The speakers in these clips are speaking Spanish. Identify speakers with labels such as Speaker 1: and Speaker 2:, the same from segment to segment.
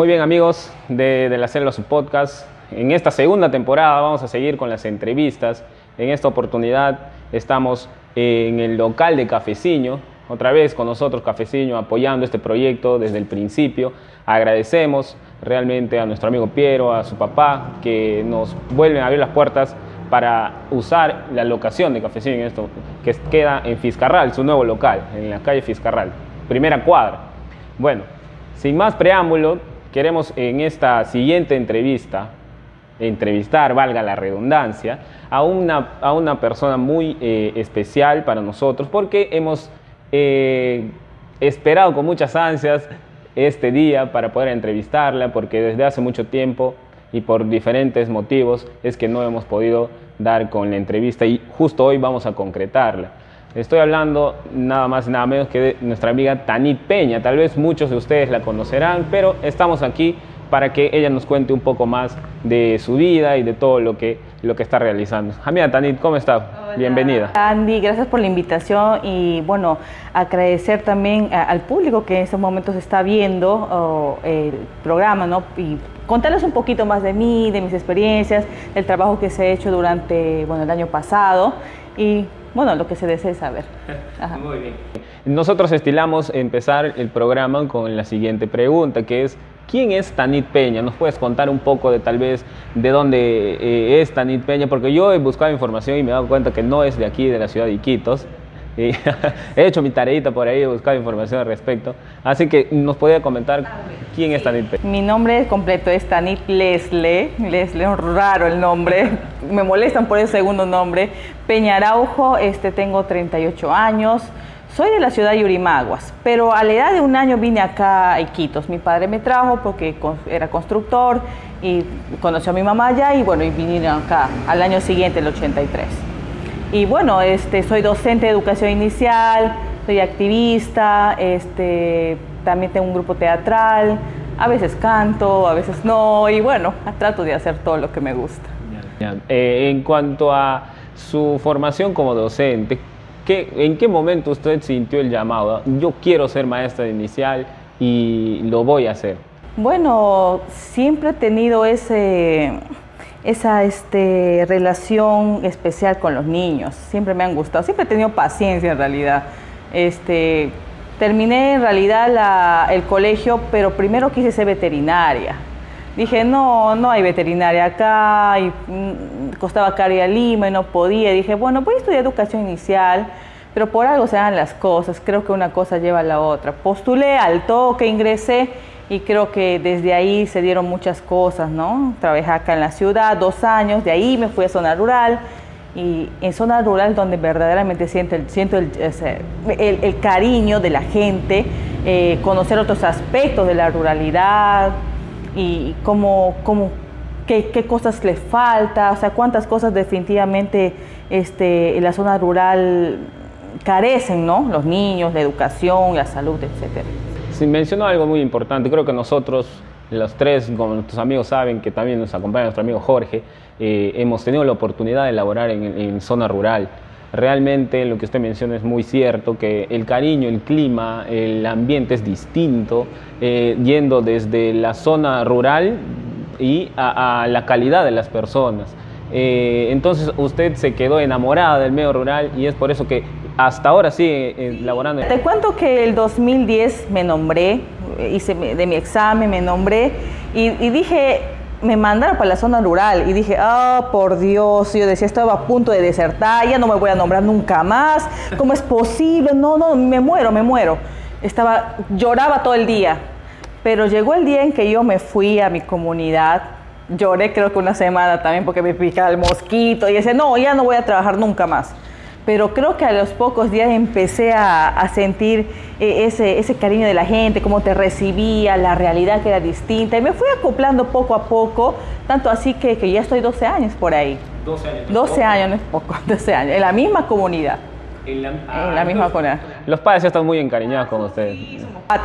Speaker 1: Muy bien amigos de, de la Célula Su Podcast, en esta segunda temporada vamos a seguir con las entrevistas. En esta oportunidad estamos en el local de Cafeciño, otra vez con nosotros Cafeciño apoyando este proyecto desde el principio. Agradecemos realmente a nuestro amigo Piero, a su papá, que nos vuelven a abrir las puertas para usar la locación de Cafeciño en esto, que queda en Fiscarral, su nuevo local, en la calle Fiscarral, primera cuadra. Bueno, sin más preámbulo, queremos en esta siguiente entrevista entrevistar, valga la redundancia, a una, a una persona muy eh, especial para nosotros porque hemos eh, esperado con muchas ansias este día para poder entrevistarla porque desde hace mucho tiempo y por diferentes motivos es que no hemos podido dar con la entrevista y justo hoy vamos a concretarla. Estoy hablando nada más y nada menos que de nuestra amiga Tanit Peña. Tal vez muchos de ustedes la conocerán, pero estamos aquí para que ella nos cuente un poco más de su vida y de todo lo que, lo que está realizando. Amiga Tanit, ¿cómo está? Bienvenida.
Speaker 2: Andy, gracias por la invitación y bueno, agradecer también al público que en estos momentos está viendo el programa, ¿no? Y contarles un poquito más de mí, de mis experiencias, del trabajo que se ha hecho durante, bueno, el año pasado y bueno, lo que se desee saber.
Speaker 1: Muy bien. Nosotros estilamos empezar el programa con la siguiente pregunta, que es, ¿quién es Tanit Peña? ¿Nos puedes contar un poco de tal vez de dónde eh, es Tanit Peña? Porque yo he buscado información y me he dado cuenta que no es de aquí, de la ciudad de Iquitos. he hecho mi tareita por ahí, he buscado información al respecto. Así que nos podría comentar quién es Tanit.
Speaker 2: Mi nombre completo es Tanit. Lesle, es raro el nombre. Me molestan por el segundo nombre. Peña Araujo, este, tengo 38 años. Soy de la ciudad de Yurimaguas, pero a la edad de un año vine acá a Iquitos. Mi padre me trajo porque era constructor y conoció a mi mamá allá y bueno, y vinieron acá al año siguiente, el 83. Y bueno, este, soy docente de educación inicial, soy activista, este, también tengo un grupo teatral, a veces canto, a veces no, y bueno, trato de hacer todo lo que me gusta.
Speaker 1: Eh, en cuanto a su formación como docente, ¿qué, ¿en qué momento usted sintió el llamado? Yo quiero ser maestra inicial y lo voy a hacer.
Speaker 2: Bueno, siempre he tenido ese esa este, relación especial con los niños. Siempre me han gustado, siempre he tenido paciencia en realidad. Este, terminé en realidad el colegio, pero primero quise ser veterinaria. Dije, no, no hay veterinaria acá, y mm, costaba caro ir a Lima y no podía. dije, bueno, voy a estudiar educación inicial, pero por algo se dan las cosas, creo que una cosa lleva a la otra. Postulé al toque, ingresé y creo que desde ahí se dieron muchas cosas, ¿no? Trabajé acá en la ciudad dos años, de ahí me fui a zona rural y en zona rural donde verdaderamente siento el, siento el, el, cariño de la gente, eh, conocer otros aspectos de la ruralidad y cómo, cómo qué, qué, cosas le falta, o sea, cuántas cosas definitivamente este, en la zona rural carecen, ¿no? Los niños, la educación, la salud, etcétera
Speaker 1: mencionó algo muy importante. Creo que nosotros, los tres, como nuestros amigos saben, que también nos acompaña nuestro amigo Jorge, eh, hemos tenido la oportunidad de elaborar en, zona rural. Realmente lo que usted menciona es muy cierto, que el cariño, el clima, el ambiente es distinto, eh, yendo desde la zona rural y a, la calidad de las personas. Eh, entonces usted se quedó enamorada del medio rural y es por eso que hasta ahora sigue eh, laborando.
Speaker 2: Te cuento que el 2010 me nombré, hice de mi examen, me nombré y, dije, me mandaron para la zona rural y dije, ah, por Dios, yo decía, estaba a punto de desertar, ya no me voy a nombrar nunca más, ¿cómo es posible? No, no, me muero, me muero. Estaba, lloraba todo el día, pero llegó el día en que yo me fui a mi comunidad, lloré creo que una semana también porque me picaba el mosquito y decía, no, ya no voy a trabajar nunca más pero creo que a los pocos días empecé a, sentir eh, ese, ese, cariño de la gente, cómo te recibía, la realidad que era distinta, y me fui acoplando poco a poco, tanto así que, que ya estoy 12 años por ahí. 12 años. 12 años, no es poco, 12 años, en la misma comunidad. En la, ah, misma comunidad.
Speaker 1: Los padres ya están muy encariñados con ustedes.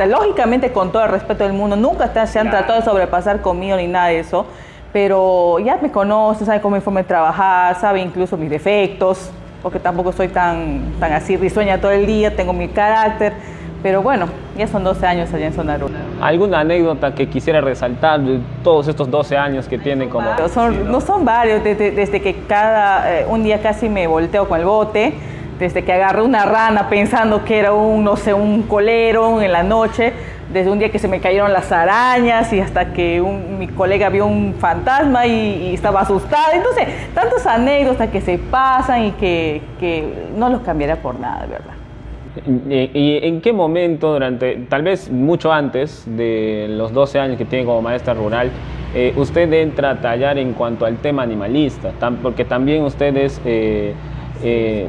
Speaker 2: Lógicamente, con todo el respeto del mundo, nunca se han tratado de sobrepasar conmigo ni nada de eso, pero ya me conocen, saben cómo mi forma de trabajar, saben incluso mis defectos, porque tampoco soy tan, tan así risueña todo el día, tengo mi carácter, pero bueno, ya son 12 años allá en Zona Rural.
Speaker 1: ¿Alguna anécdota que quisiera resaltar de todos estos 12 años que tiene como...
Speaker 2: no son varios, desde, que cada, eh, un día casi me volteo con el bote, desde que agarré una rana pensando que era un, no sé, un colero en la noche, desde un día que se me cayeron las arañas y hasta que mi colega vio un fantasma y, estaba asustada. Entonces, tantas anécdotas que se pasan y que, no los cambiaría por nada, verdad.
Speaker 1: ¿Y en qué momento, durante, tal vez mucho antes de los 12 años que tiene como maestra rural, eh, usted entra a tallar en cuanto al tema animalista? porque también usted es eh, eh,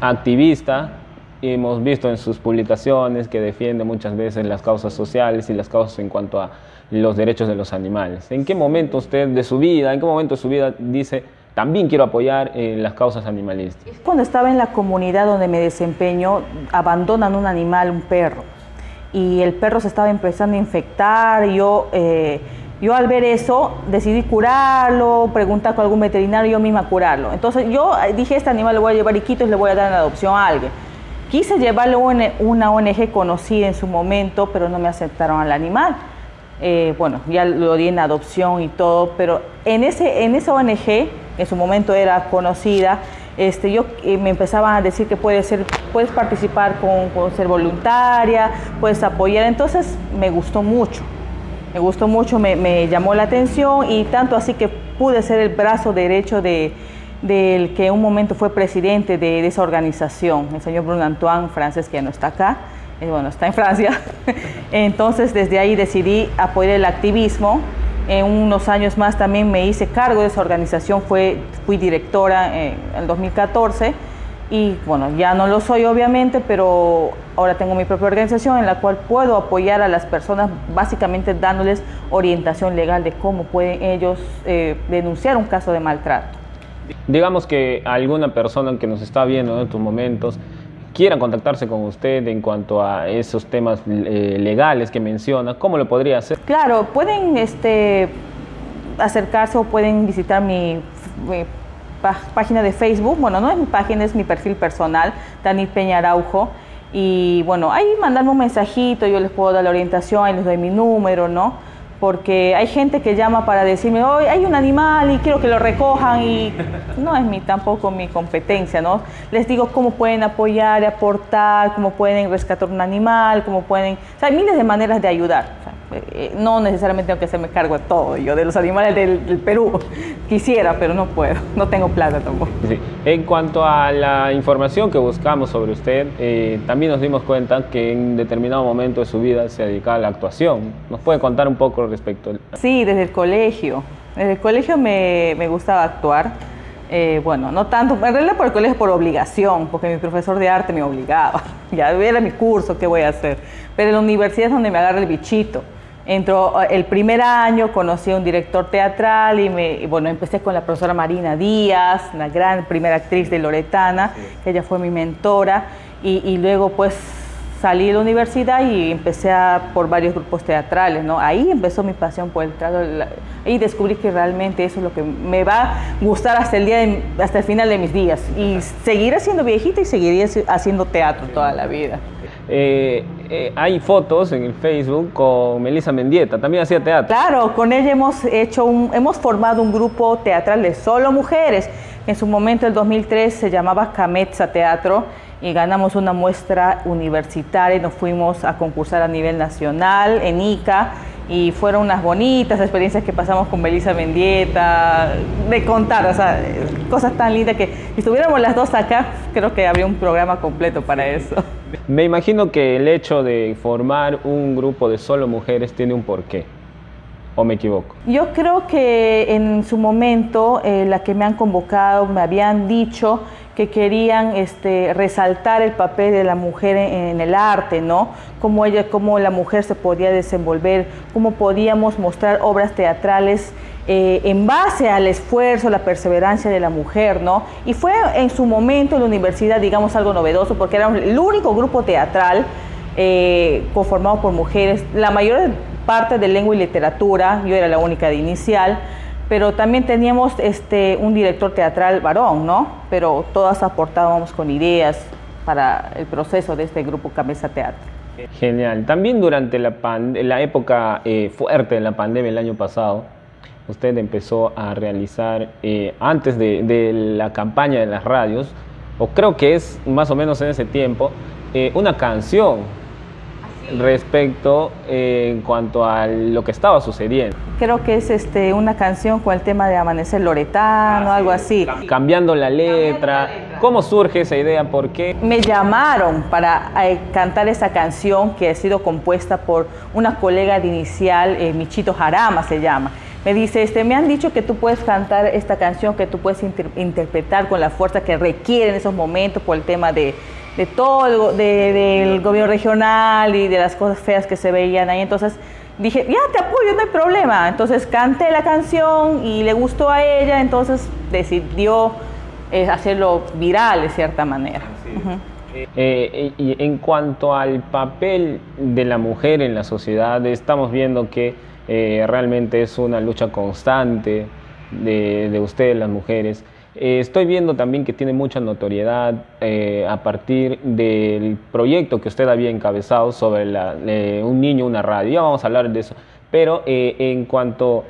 Speaker 1: activista, y hemos visto en sus publicaciones que defiende muchas veces las causas sociales y las causas en cuanto a los derechos de los animales. ¿En qué momento usted de su vida, en qué momento de su vida dice, también quiero apoyar en las causas animalistas.
Speaker 2: Cuando estaba en la comunidad donde me desempeño, abandonan un animal, un perro, y el perro se estaba empezando a infectar, yo, eh, yo al ver eso decidí curarlo, preguntar con algún veterinario, yo misma curarlo. Entonces yo dije, este animal lo voy a llevar y quito y le voy a dar en adopción a alguien. Quise llevarlo a una ONG conocida en su momento, pero no me aceptaron al animal. Eh, bueno, ya lo di en adopción y todo, pero en, ese, en esa ONG, en su momento era conocida, este, yo eh, me empezaban a decir que puedes, ser, puedes participar con, ser voluntaria, puedes apoyar, entonces me gustó mucho, me gustó mucho, me, llamó la atención y tanto así que pude ser el brazo derecho de, del que en un momento fue presidente de, esa organización, el señor Bruno Antoine, francés que ya no está acá, bueno, está en Francia. Entonces desde ahí decidí apoyar el activismo. En unos años más también me hice cargo de esa organización, fue, fui directora en el 2014 y bueno, ya no lo soy obviamente, pero ahora tengo mi propia organización en la cual puedo apoyar a las personas básicamente dándoles orientación legal de cómo pueden ellos eh, denunciar un caso de maltrato.
Speaker 1: Digamos que alguna persona que nos está viendo en estos momentos quieran contactarse con usted en cuanto a esos temas eh, legales que menciona, ¿cómo lo podría hacer?
Speaker 2: Claro, pueden este, acercarse o pueden visitar mi, página de Facebook. Bueno, no es mi página, es mi perfil personal, Dani Peña Araujo. Y bueno, ahí mandarme un mensajito, yo les puedo dar la orientación, ahí les doy mi número, ¿no? Porque hay gente que llama para decirme, hoy hay un animal y quiero que lo recojan y no es mi, tampoco mi competencia, ¿no? Les digo cómo pueden apoyar y aportar, cómo pueden rescatar un animal, cómo pueden... O sea, hay miles de maneras de ayudar. No necesariamente tengo que hacerme cargo de todo, yo de los animales del, Perú quisiera, pero no puedo, no tengo plata tampoco.
Speaker 1: En cuanto a la información que buscamos sobre usted, eh, también nos dimos cuenta que en determinado momento de su vida se dedicaba a la actuación. ¿Nos puede contar un poco respecto?
Speaker 2: Sí, desde el colegio. Desde el colegio me, me gustaba actuar. Eh, bueno, no tanto, en realidad por el colegio por obligación, porque mi profesor de arte me obligaba. ya era mi curso, ¿qué voy a hacer? Pero en la universidad es donde me agarra el bichito. Entró el primer año, conocí a un director teatral y, me, bueno, empecé con la profesora Marina Díaz, una gran primera actriz de Loretana, que ella fue mi mentora, y, y, luego pues salí de la universidad y empecé a, por varios grupos teatrales, ¿no? Ahí empezó mi pasión por el teatro, y descubrí que realmente eso es lo que me va a gustar hasta el, día hasta el final de mis días, y seguir siendo viejita y seguiría haciendo teatro toda la vida.
Speaker 1: Eh, eh, hay fotos en el Facebook con Melissa Mendieta, también hacía teatro.
Speaker 2: Claro, con ella hemos hecho un, hemos formado un grupo teatral de solo mujeres. En su momento, el 2003, se llamaba Cametza Teatro y ganamos una muestra universitaria nos fuimos a concursar a nivel nacional en ICA y fueron unas bonitas experiencias que pasamos con Melissa Mendieta, de contar, o sea, cosas tan lindas que si estuviéramos las dos acá, creo que habría un programa completo para eso.
Speaker 1: Me imagino que el hecho de formar un grupo de solo mujeres tiene un porqué. ¿O me equivoco?
Speaker 2: Yo creo que en su momento, eh, la que me han convocado, me habían dicho que querían este, resaltar el papel de la mujer en, el arte, ¿no? Cómo ella, cómo la mujer se podía desenvolver, cómo podíamos mostrar obras teatrales eh, en base al esfuerzo, la perseverancia de la mujer, ¿no? Y fue en su momento en la universidad, digamos, algo novedoso, porque era el único grupo teatral eh, conformado por mujeres, la mayor parte de lengua y literatura, yo era la única de inicial, pero también teníamos este, un director teatral varón, ¿no? Pero todas aportábamos con ideas para el proceso de este grupo Cabeza Teatro.
Speaker 1: Genial. También durante la, la época eh, fuerte de la pandemia el año pasado, usted empezó a realizar, eh, antes de, de, la campaña de las radios, o creo que es más o menos en ese tiempo, eh, una canción respecto eh, en cuanto a lo que estaba sucediendo.
Speaker 2: Creo que es este, una canción con el tema de Amanecer Loretano, algo así.
Speaker 1: Cambiando la letra. ¿Cómo surge esa idea? ¿Por qué?
Speaker 2: Me llamaron para eh, cantar esa canción que ha sido compuesta por una colega de inicial, eh, Michito Jarama se llama. Me dice, este, me han dicho que tú puedes cantar esta canción, que tú puedes interpretar con la fuerza que requiere en esos momentos por el tema de, de todo el, del gobierno regional y de las cosas feas que se veían ahí. Entonces dije, ya te apoyo, no hay problema. Entonces canté la canción y le gustó a ella, entonces decidió eh, hacerlo viral de cierta manera.
Speaker 1: Eh, y en cuanto al papel de la mujer en la sociedad, estamos viendo que eh, realmente es una lucha constante de, de ustedes, las mujeres. Eh, estoy viendo también que tiene mucha notoriedad eh, a partir del proyecto que usted había encabezado sobre un niño, una radio. Ya vamos a hablar de eso. Pero en cuanto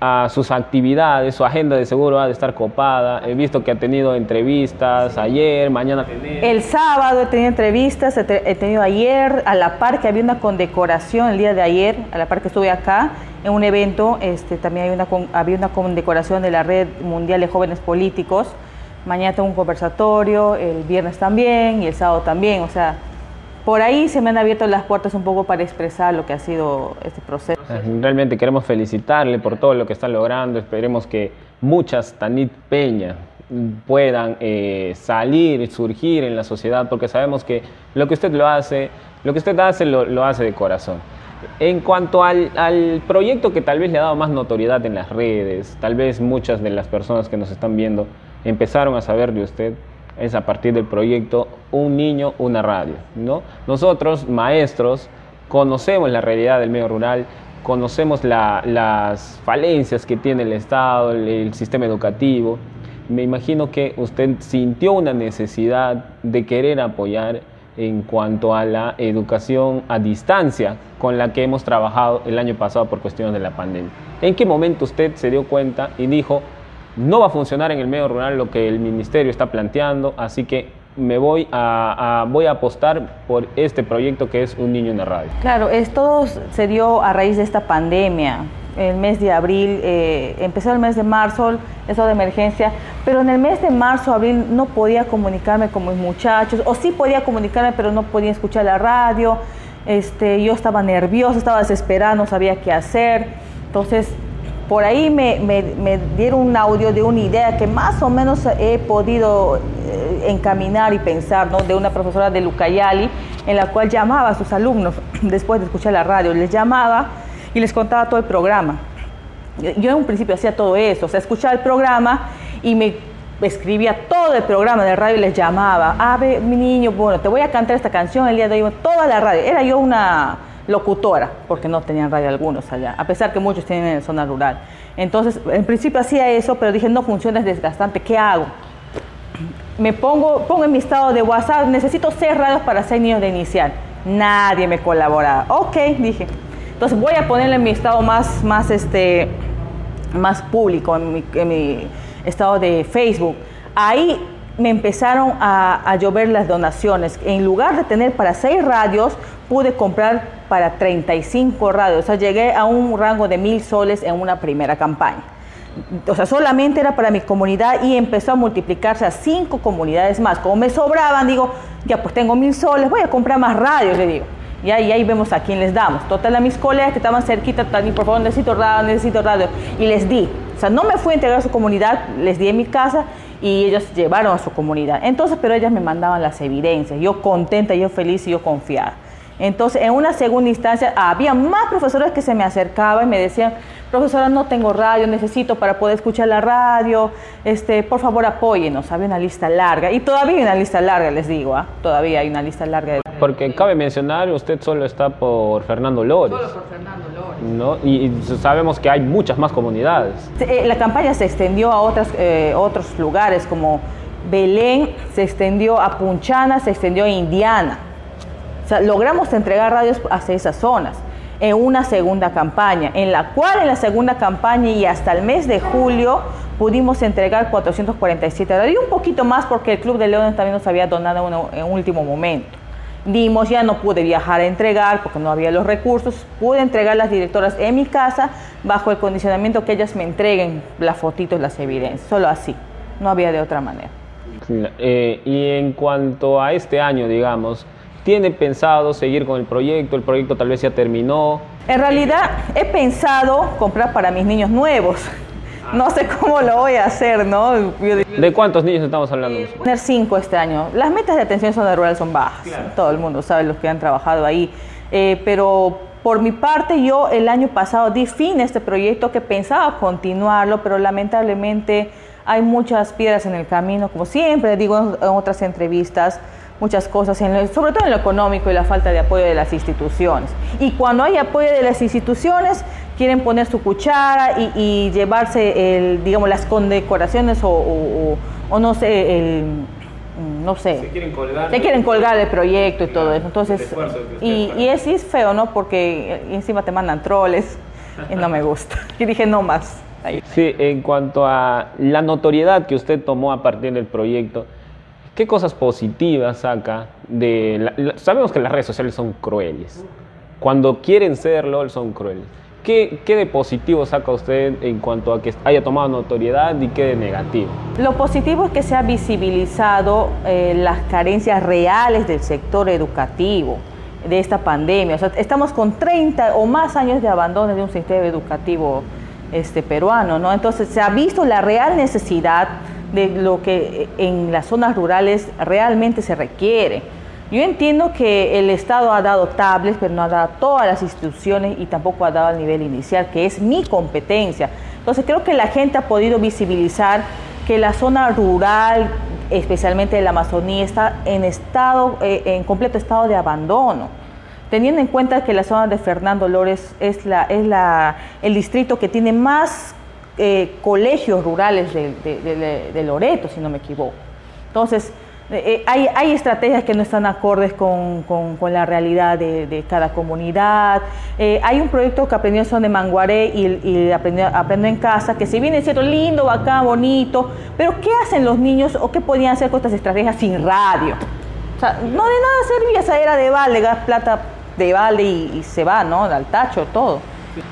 Speaker 1: a sus actividades, su agenda de seguro ha de estar copada. He visto que ha tenido entrevistas ayer, mañana.
Speaker 2: El sábado he tenido entrevistas, he tenido ayer, a la par que había una condecoración el día de ayer, a la par que estuve acá en un evento, este, también hay una, había una condecoración de la Red Mundial de Jóvenes Políticos. Mañana tengo un conversatorio, el viernes también y el sábado también. O sea, por ahí se me han abierto las puertas un poco para expresar lo que ha sido este proceso.
Speaker 1: Realmente queremos felicitarle por todo lo que está logrando. Esperemos que muchas Tanit Peña puedan eh, salir, surgir en la sociedad, porque sabemos que lo que usted lo hace, lo que usted hace lo, lo hace de corazón. En cuanto al, al, proyecto que tal vez le ha dado más notoriedad en las redes, tal vez muchas de las personas que nos están viendo empezaron a saber de usted, es a partir del proyecto Un niño, una radio. ¿no? Nosotros, maestros, conocemos la realidad del medio rural, conocemos la, las falencias que tiene el Estado, el sistema educativo. Me imagino que usted sintió una necesidad de querer apoyar en cuanto a la educación a distancia con la que hemos trabajado el año pasado por cuestiones de la pandemia. ¿En qué momento usted se dio cuenta y dijo, no va a funcionar en el medio rural lo que el ministerio está planteando, así que me voy a, voy a apostar por este proyecto que es Un Niño en la Radio.
Speaker 2: Claro, esto se dio a raíz de esta pandemia. El mes de abril, eh, empezó el mes de marzo, eso de emergencia, pero en el mes de marzo, abril no podía comunicarme con mis muchachos, o sí podía comunicarme, pero no podía escuchar la radio. Este, yo estaba nerviosa, estaba desesperada, no sabía qué hacer. Entonces, por ahí me, me, me, dieron un audio de una idea que más o menos he podido eh, encaminar y pensar, ¿no? de una profesora de Lucayali, en la cual llamaba a sus alumnos después de escuchar la radio, les llamaba y les contaba todo el programa. Yo en un principio hacía todo eso, o sea, escuchaba el programa y me escribía todo el programa de radio y les llamaba, a ver, mi niño, bueno, te voy a cantar esta canción el día de hoy, toda la radio. Era yo una locutora, porque no tenían radio algunos allá, a pesar que muchos tienen en zona rural. Entonces, en principio hacía eso, pero dije, no funciona, es desgastante, ¿qué hago? Me pongo, pongo en mi estado de WhatsApp, necesito seis radios para seis niños de inicial. Nadie me colaboraba. Ok, dije. Entonces voy a ponerle en mi estado más, más, este, más público, en mi, en mi estado de Facebook. Ahí me empezaron a, a, llover las donaciones. En lugar de tener para seis radios, pude comprar para 35 radios. O sea, llegué a un rango de mil soles en una primera campaña. O sea, solamente era para mi comunidad y empezó a multiplicarse a cinco comunidades más. Como me sobraban, digo, ya pues tengo mil soles, voy a comprar más radios, le digo. Y ahí, ahí vemos a quién les damos. Total, a mis colegas que estaban cerquita, también, por favor, necesito radio, necesito radio. Y les di. O sea, no me fui a integrar a su comunidad, les di en mi casa y ellos llevaron a su comunidad. Entonces, pero ellas me mandaban las evidencias. Yo contenta, yo feliz y yo confiada. Entonces, en una segunda instancia, había más profesores que se me acercaban y me decían, profesora, no tengo radio, necesito para poder escuchar la radio, este, por favor apóyenos. Había una lista larga y todavía hay una lista larga, les digo, ¿eh? todavía hay una lista larga. De...
Speaker 1: Porque cabe mencionar, usted solo está por Fernando Lores.
Speaker 2: Solo por Fernando.
Speaker 1: ¿No? Y, sabemos que hay muchas más comunidades.
Speaker 2: La campaña se extendió a eh, otros lugares como Belén, se extendió a Punchana, se extendió a Indiana. O sea, logramos entregar radios hacia esas zonas en una segunda campaña, en la cual en la segunda campaña y hasta el mes de julio pudimos entregar 447 radios y un poquito más porque el Club de Leones también nos había donado en último momento. Dimos, ya no pude viajar a entregar porque no había los recursos, pude entregar las directoras en mi casa bajo el condicionamiento que ellas me entreguen las fotitos, las evidencias, solo así, no había de otra manera.
Speaker 1: Eh, y en cuanto a este año, digamos, ¿tiene pensado seguir con el proyecto? ¿El proyecto tal vez ya terminó?
Speaker 2: En realidad he pensado comprar para mis niños nuevos no sé cómo lo voy a hacer, ¿no?
Speaker 1: ¿De cuántos niños estamos hablando?
Speaker 2: Tener cinco este año. Las metas de atención zona rural son bajas. Todo el mundo sabe los que han trabajado ahí. Eh, pero por mi parte, yo el año pasado di fin a este proyecto que pensaba continuarlo, pero lamentablemente hay muchas piedras en el camino, como siempre digo en otras entrevistas muchas cosas, sobre todo en lo económico y la falta de apoyo de las instituciones. Y cuando hay apoyo de las instituciones, quieren poner su cuchara y, llevarse, el, digamos, las condecoraciones o, no sé, el, no sé. Se quieren colgar. Se quieren colgar el proyecto y todo eso. Entonces, y, y es, es, feo, ¿no? Porque encima te mandan troles y no me gusta. Y dije, no más.
Speaker 1: Sí, en cuanto a la notoriedad que usted tomó a partir del proyecto, ¿qué cosas positivas saca de... sabemos que las redes sociales son crueles. Cuando quieren serlo, son crueles. ¿Qué, de positivo saca usted en cuanto a que haya tomado notoriedad y qué de negativo?
Speaker 2: Lo positivo es que se ha visibilizado eh, las carencias reales del sector educativo de esta pandemia. estamos con 30 o más años de abandono de un sistema educativo este, peruano, ¿no? Entonces se ha visto la real necesidad de lo que en las zonas rurales realmente se requiere. Yo entiendo que el Estado ha dado tablets, pero no ha dado todas las instituciones y tampoco ha dado al nivel inicial, que es mi competencia. Entonces creo que la gente ha podido visibilizar que la zona rural, especialmente la Amazonía, está en, estado, eh, en completo estado de abandono. Teniendo en cuenta que la zona de Fernando Lores es, la, es la, el distrito que tiene más eh, colegios rurales de, de Loreto, si no me equivoco. Entonces, eh, hay, hay, estrategias que no están acordes con, con, la realidad de, cada comunidad. Eh, hay un proyecto que aprendió en Son de Manguaré y, y aprendió, aprendió, en casa, que si viene siendo lindo, acá bonito, pero ¿qué hacen los niños o qué podían hacer con estas estrategias sin radio? O sea, no de nada servía esa era de balde, gas, plata de balde y, y se va, ¿no? Al tacho, todo.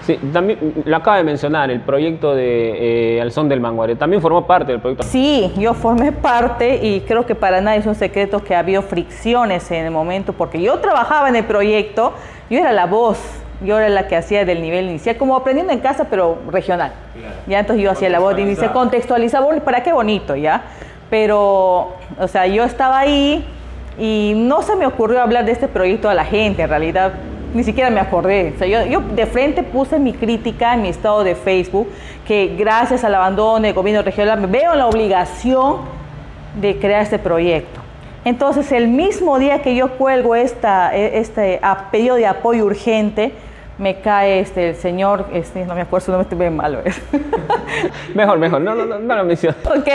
Speaker 1: Sí, también lo acaba de mencionar, el proyecto de eh, del Manguare, ¿también formó parte del proyecto?
Speaker 2: Sí, yo formé parte y creo que para nadie es un secreto que ha habido fricciones en el momento, porque yo trabajaba en el proyecto, yo era la voz, yo era la que hacía del nivel inicial, como aprendiendo en casa, pero regional. Ya entonces yo hacía la voz y se contextualizaba, para qué bonito, ¿ya? Pero, o sea, yo estaba ahí y no se me ocurrió hablar de este proyecto a la gente, en realidad ni siquiera me acordé. O sea, yo, yo, de frente puse mi crítica en mi estado de Facebook, que gracias al abandono del gobierno regional me veo la obligación de crear este proyecto. Entonces, el mismo día que yo cuelgo esta, e, este pedido de apoyo urgente, me cae este, el señor, este, no me acuerdo su nombre, estoy bien malo.
Speaker 1: mejor, mejor, no, no, no, no lo menciono.
Speaker 2: Ok,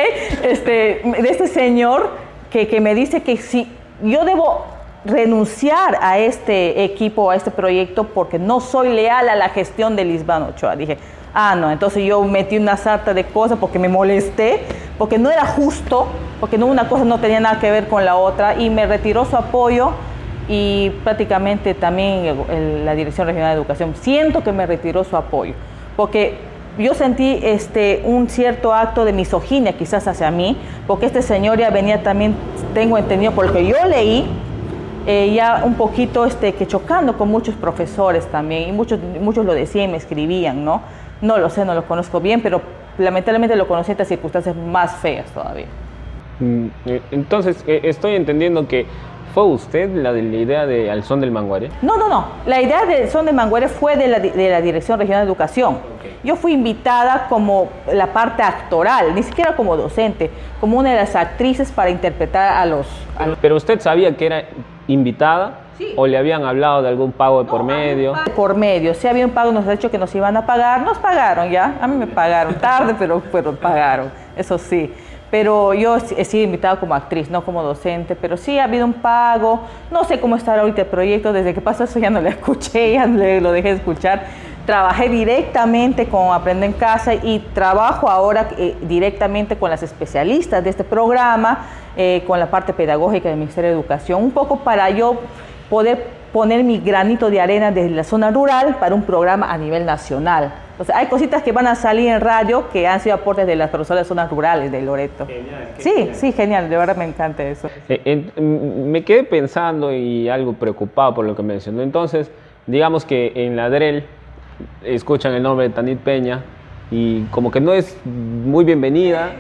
Speaker 2: este, de este señor que, que me dice que si yo debo renunciar a este equipo, a este proyecto, porque no soy leal a la gestión de Lisbano Ochoa. Dije, ah, no, entonces yo metí una sarta de cosas porque me molesté, porque no era justo, porque no, una cosa no tenía nada que ver con la otra, y me retiró su apoyo y prácticamente también la Dirección Regional de Educación. Siento que me retiró su apoyo, porque yo sentí este, un cierto acto de misoginia quizás hacia mí, porque este señor ya venía también, tengo entendido, por lo que yo leí, eh, ya un poquito este, que chocando con muchos profesores también, y muchos, muchos lo decían y me escribían, ¿no? No lo sé, no lo conozco bien, pero lamentablemente lo conocí en estas circunstancias más feas todavía.
Speaker 1: Mm, eh, entonces, eh, estoy entendiendo que ¿Fue usted la de la idea de Al Son del Manguare?
Speaker 2: No, no, no. La idea del Son del Manguare fue de la, de la Dirección Regional de Educación. Yo fui invitada como la parte actoral, ni siquiera como docente, como una de las actrices para interpretar a los...
Speaker 1: Pero usted sabía que era invitada o le habían hablado de algún pago de por medio.
Speaker 2: Por medio, si había un pago, nos ha dicho que nos iban a pagar, nos pagaron ya, a mí me pagaron tarde, pero, pero pagaron, eso sí. pero yo he sido invitada como actriz, no como docente, pero sí ha habido un pago, no sé cómo está ahorita el proyecto, desde que pasó eso ya no lo escuché, ya no lo dejé de escuchar. Trabajé directamente con Aprende en Casa y trabajo ahora eh, directamente con las especialistas de este programa, eh, con la parte pedagógica del Ministerio de Educación, un poco para yo poder poner mi granito de arena desde la zona rural para un programa a nivel nacional. O sea, hay cositas que van a salir en radio que han sido aportes de las personas de zonas rurales de Loreto. Genial, sí, sí, genial, de verdad me encanta eso.
Speaker 1: Eh, me quedé pensando y algo preocupado por lo que mencionó. Entonces, digamos que en la DREL escuchan el nombre de Tanit Peña, y como que no es muy bienvenida.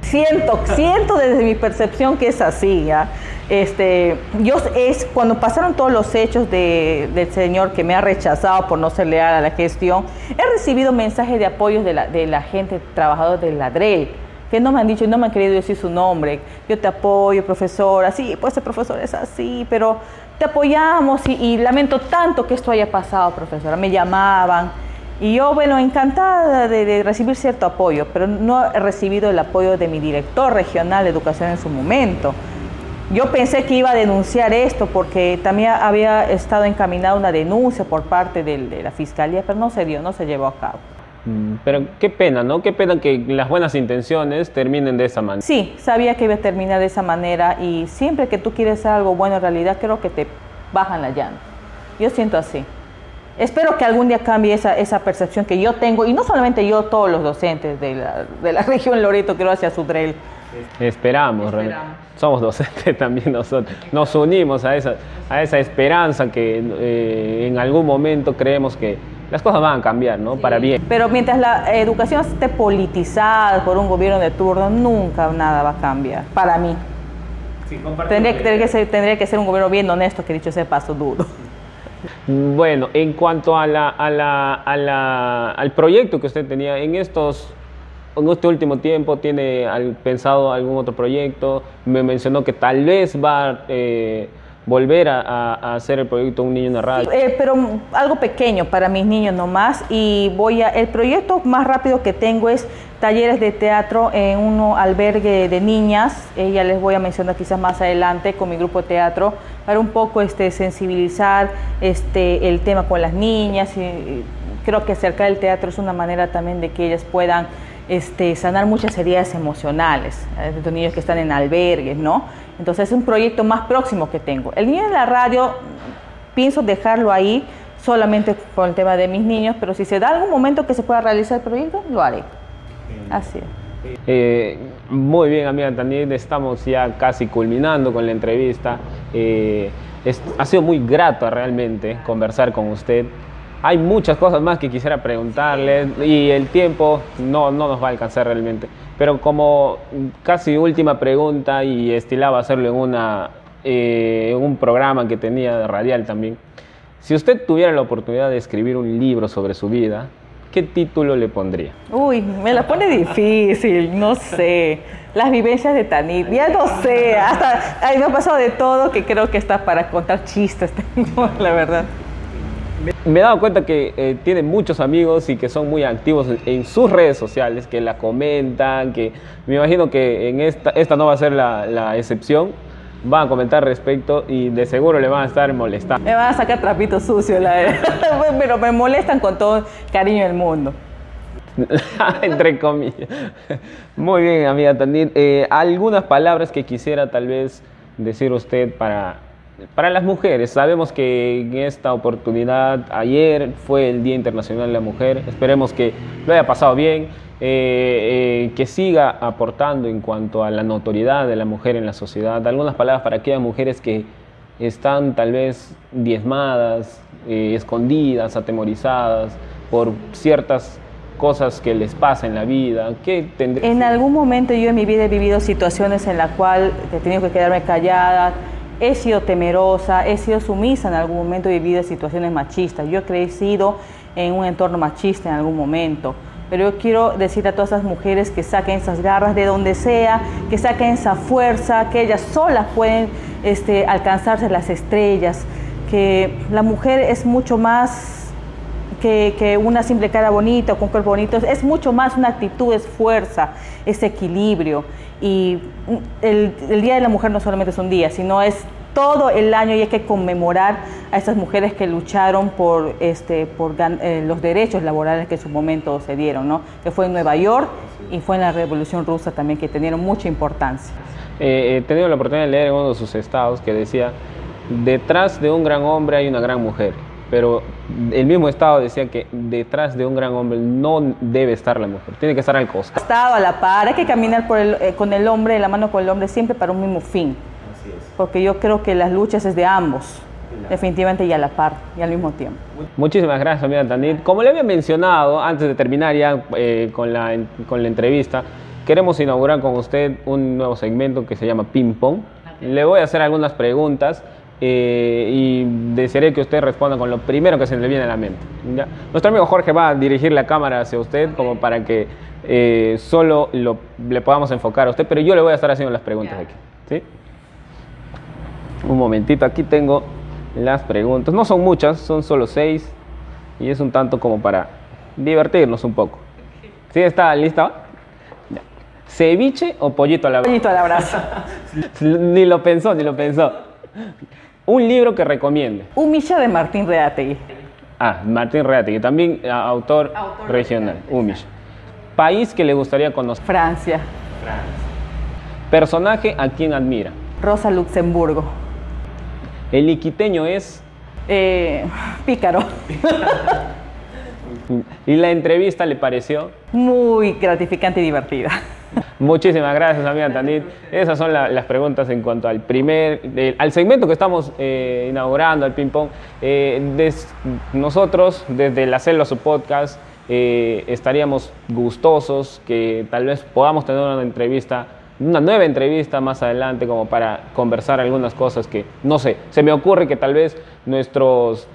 Speaker 2: Siento, siento desde mi percepción que es así. ¿ya? Este, yo es cuando pasaron todos los hechos de, del señor que me ha rechazado por no ser leal a la gestión, he recibido mensajes de apoyo de la, de la gente, trabajadores del ladrel, que no me han dicho no me han querido decir su nombre. Yo te apoyo, profesora, sí, pues el profesor es así, pero te apoyamos y, y lamento tanto que esto haya pasado, profesora. Me llamaban y yo, bueno, encantada de, recibir cierto apoyo, pero no he recibido el apoyo de mi director regional de educación en su momento. Yo pensé que iba a denunciar esto porque también había estado encaminada una denuncia por parte de, la fiscalía, pero no se dio, no se llevó a cabo.
Speaker 1: Mm, pero qué pena, ¿no? Qué pena que las buenas intenciones terminen de esa manera.
Speaker 2: Sí, sabía que iba a terminar de esa manera y siempre que tú quieres algo bueno en realidad creo que te bajan la llanta. Yo siento así. Espero que algún día cambie esa, esa percepción que yo tengo, y no solamente yo, todos los docentes de la, de la región Loreto, creo, hacia Sudrel.
Speaker 1: Esperamos, Esperamos. somos docentes también nosotros. Nos unimos a esa, a esa esperanza que eh, en algún momento creemos que las cosas van a cambiar, ¿no? Para bien.
Speaker 2: Pero mientras la educación esté politizada por un gobierno de turno, nunca nada va a cambiar, para mí. Sí, tendría, que ser, tendría que ser un gobierno bien honesto, que dicho sea paso duro.
Speaker 1: Bueno, en cuanto a la, a la, a la, al proyecto que usted tenía, en estos en este último tiempo tiene pensado algún otro proyecto. Me mencionó que tal vez va eh, volver a, hacer el proyecto Un Niño en la Radio.
Speaker 2: Eh, pero algo pequeño para mis niños nomás. Y voy a, el proyecto más rápido que tengo es talleres de teatro en un albergue de niñas. Ella les voy a mencionar quizás más adelante con mi grupo de teatro para un poco este, sensibilizar este, el tema con las niñas. Y, creo que acercar el teatro es una manera también de que ellas puedan este, sanar muchas heridas emocionales, de estos niños que están en albergues, ¿no? Entonces es un proyecto más próximo que tengo. El niño en la radio, pienso dejarlo ahí solamente por el tema de mis niños, pero si se da algún momento que se pueda realizar el proyecto, lo haré. Así es.
Speaker 1: Eh, muy bien, amiga también estamos ya casi culminando con la entrevista. Eh, ha sido muy grato realmente conversar con usted. Hay muchas cosas más que quisiera preguntarle y el tiempo no, no nos va a alcanzar realmente. Pero como casi última pregunta y estilaba hacerlo en, una, eh, un programa que tenía radial también, si usted tuviera la oportunidad de escribir un libro sobre su vida, ¿qué título le pondría?
Speaker 2: Uy, me la pone difícil, no sé. Las vivencias de Tanit, ya no sé. Hasta me ha pasado de todo que creo que está para contar chistes, la verdad.
Speaker 1: Me he dado cuenta que eh, tiene muchos amigos y que son muy activos en sus redes sociales, que la comentan, que me imagino que en esta, esta no va a ser la, excepción. Van a comentar respecto y de seguro le van a estar molestando.
Speaker 2: Me van a sacar trapitos sucios, pero me molestan con todo cariño del mundo.
Speaker 1: Entre comillas. Muy bien, amiga Tandit. Eh, algunas palabras que quisiera tal vez decir usted para para las mujeres, sabemos que en esta oportunidad, ayer fue el Día Internacional de la Mujer, esperemos que lo haya pasado bien, eh, eh, que siga aportando en cuanto a la notoriedad de la mujer en la sociedad. Algunas palabras para aquellas mujeres que están tal vez diezmadas, eh, escondidas, atemorizadas por ciertas cosas que les pasan en la vida. ¿Qué
Speaker 2: en algún momento yo en mi vida he vivido situaciones en las cuales he tenido que quedarme callada, he sido temerosa, he sido sumisa en algún momento, he vivido situaciones machistas. Yo he crecido en un entorno machista en algún momento. Pero yo quiero decir a todas esas mujeres que saquen esas garras de donde sea, que saquen esa fuerza, que ellas solas pueden este, alcanzarse las estrellas, que la mujer es mucho más que, que, una simple cara bonita o con cuerpo bonito, es mucho más una actitud, es fuerza, es equilibrio. Y el, Día de la Mujer no solamente es un día, sino es todo el año y hay que conmemorar a esas mujeres que lucharon por, este, por eh, los derechos laborales que en su momento se dieron, ¿no? que fue en Nueva York y fue en la Revolución Rusa también, que tenieron mucha importancia.
Speaker 1: Eh, he tenido la oportunidad de leer en uno de sus estados que decía, detrás de un gran hombre hay una gran mujer, pero el mismo estado decía que detrás de un gran hombre no debe estar la mujer, tiene que estar al costado.
Speaker 2: Estado a la par, hay que caminar por el, eh, con el hombre, de la mano con el hombre, siempre para un mismo fin porque yo creo que las luchas es de ambos, definitivamente y a la par y al mismo tiempo.
Speaker 1: Muchísimas gracias, amiga Tanit. Como le había mencionado antes de terminar ya eh, con, la, con la entrevista, queremos inaugurar con usted un nuevo segmento que se llama Ping Pong. Le voy a hacer algunas preguntas eh, y desearé que usted responda con lo primero que se le viene a la mente. Nuestro amigo Jorge va a dirigir la cámara hacia usted como para que eh, solo le podamos enfocar a usted, pero yo le voy a estar haciendo las preguntas aquí. ¿sí? Un momentito, aquí tengo las preguntas. No son muchas, son solo seis. Y es un tanto como para divertirnos un poco. ¿Sí está lista? ¿Ceviche o pollito a la
Speaker 2: brasa? Pollito a la brasa.
Speaker 1: ni lo pensó, ni lo pensó. Un libro que recomiende.
Speaker 2: Humilla de Martín Reategui.
Speaker 1: Ah, Martín Reategui, también ah, autor, regional. Humilla. País que le gustaría conocer.
Speaker 2: Francia.
Speaker 1: Francia. Personaje a quien admira.
Speaker 2: Rosa Luxemburgo.
Speaker 1: El iquiteño es...
Speaker 2: Eh, pícaro.
Speaker 1: ¿Y la entrevista le pareció?
Speaker 2: Muy gratificante y divertida.
Speaker 1: Muchísimas gracias, amiga Tanit. Esas son las preguntas en cuanto al primer, al segmento que estamos eh, inaugurando, al ping pong. Eh, nosotros, desde la Celda su podcast, estaríamos gustosos que tal vez podamos tener una entrevista una nueva entrevista más adelante como para conversar algunas cosas que, no sé, se me ocurre que tal vez nuestros,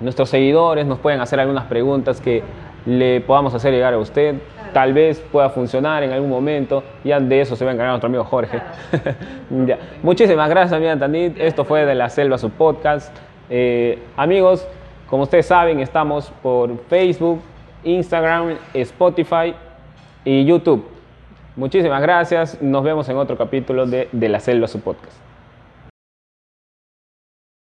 Speaker 1: nuestros seguidores nos pueden hacer algunas preguntas que le podamos hacer llegar a usted. Tal vez pueda funcionar en algún momento. Ya de eso se va a encargar nuestro amigo Jorge. Muchísimas gracias, amiga Tanit. Esto fue de La Selva, su podcast. Eh, amigos, como ustedes saben, estamos por Facebook, Instagram, Spotify y YouTube. Muchísimas gracias. Nos vemos en otro capítulo de De la Selva, su podcast.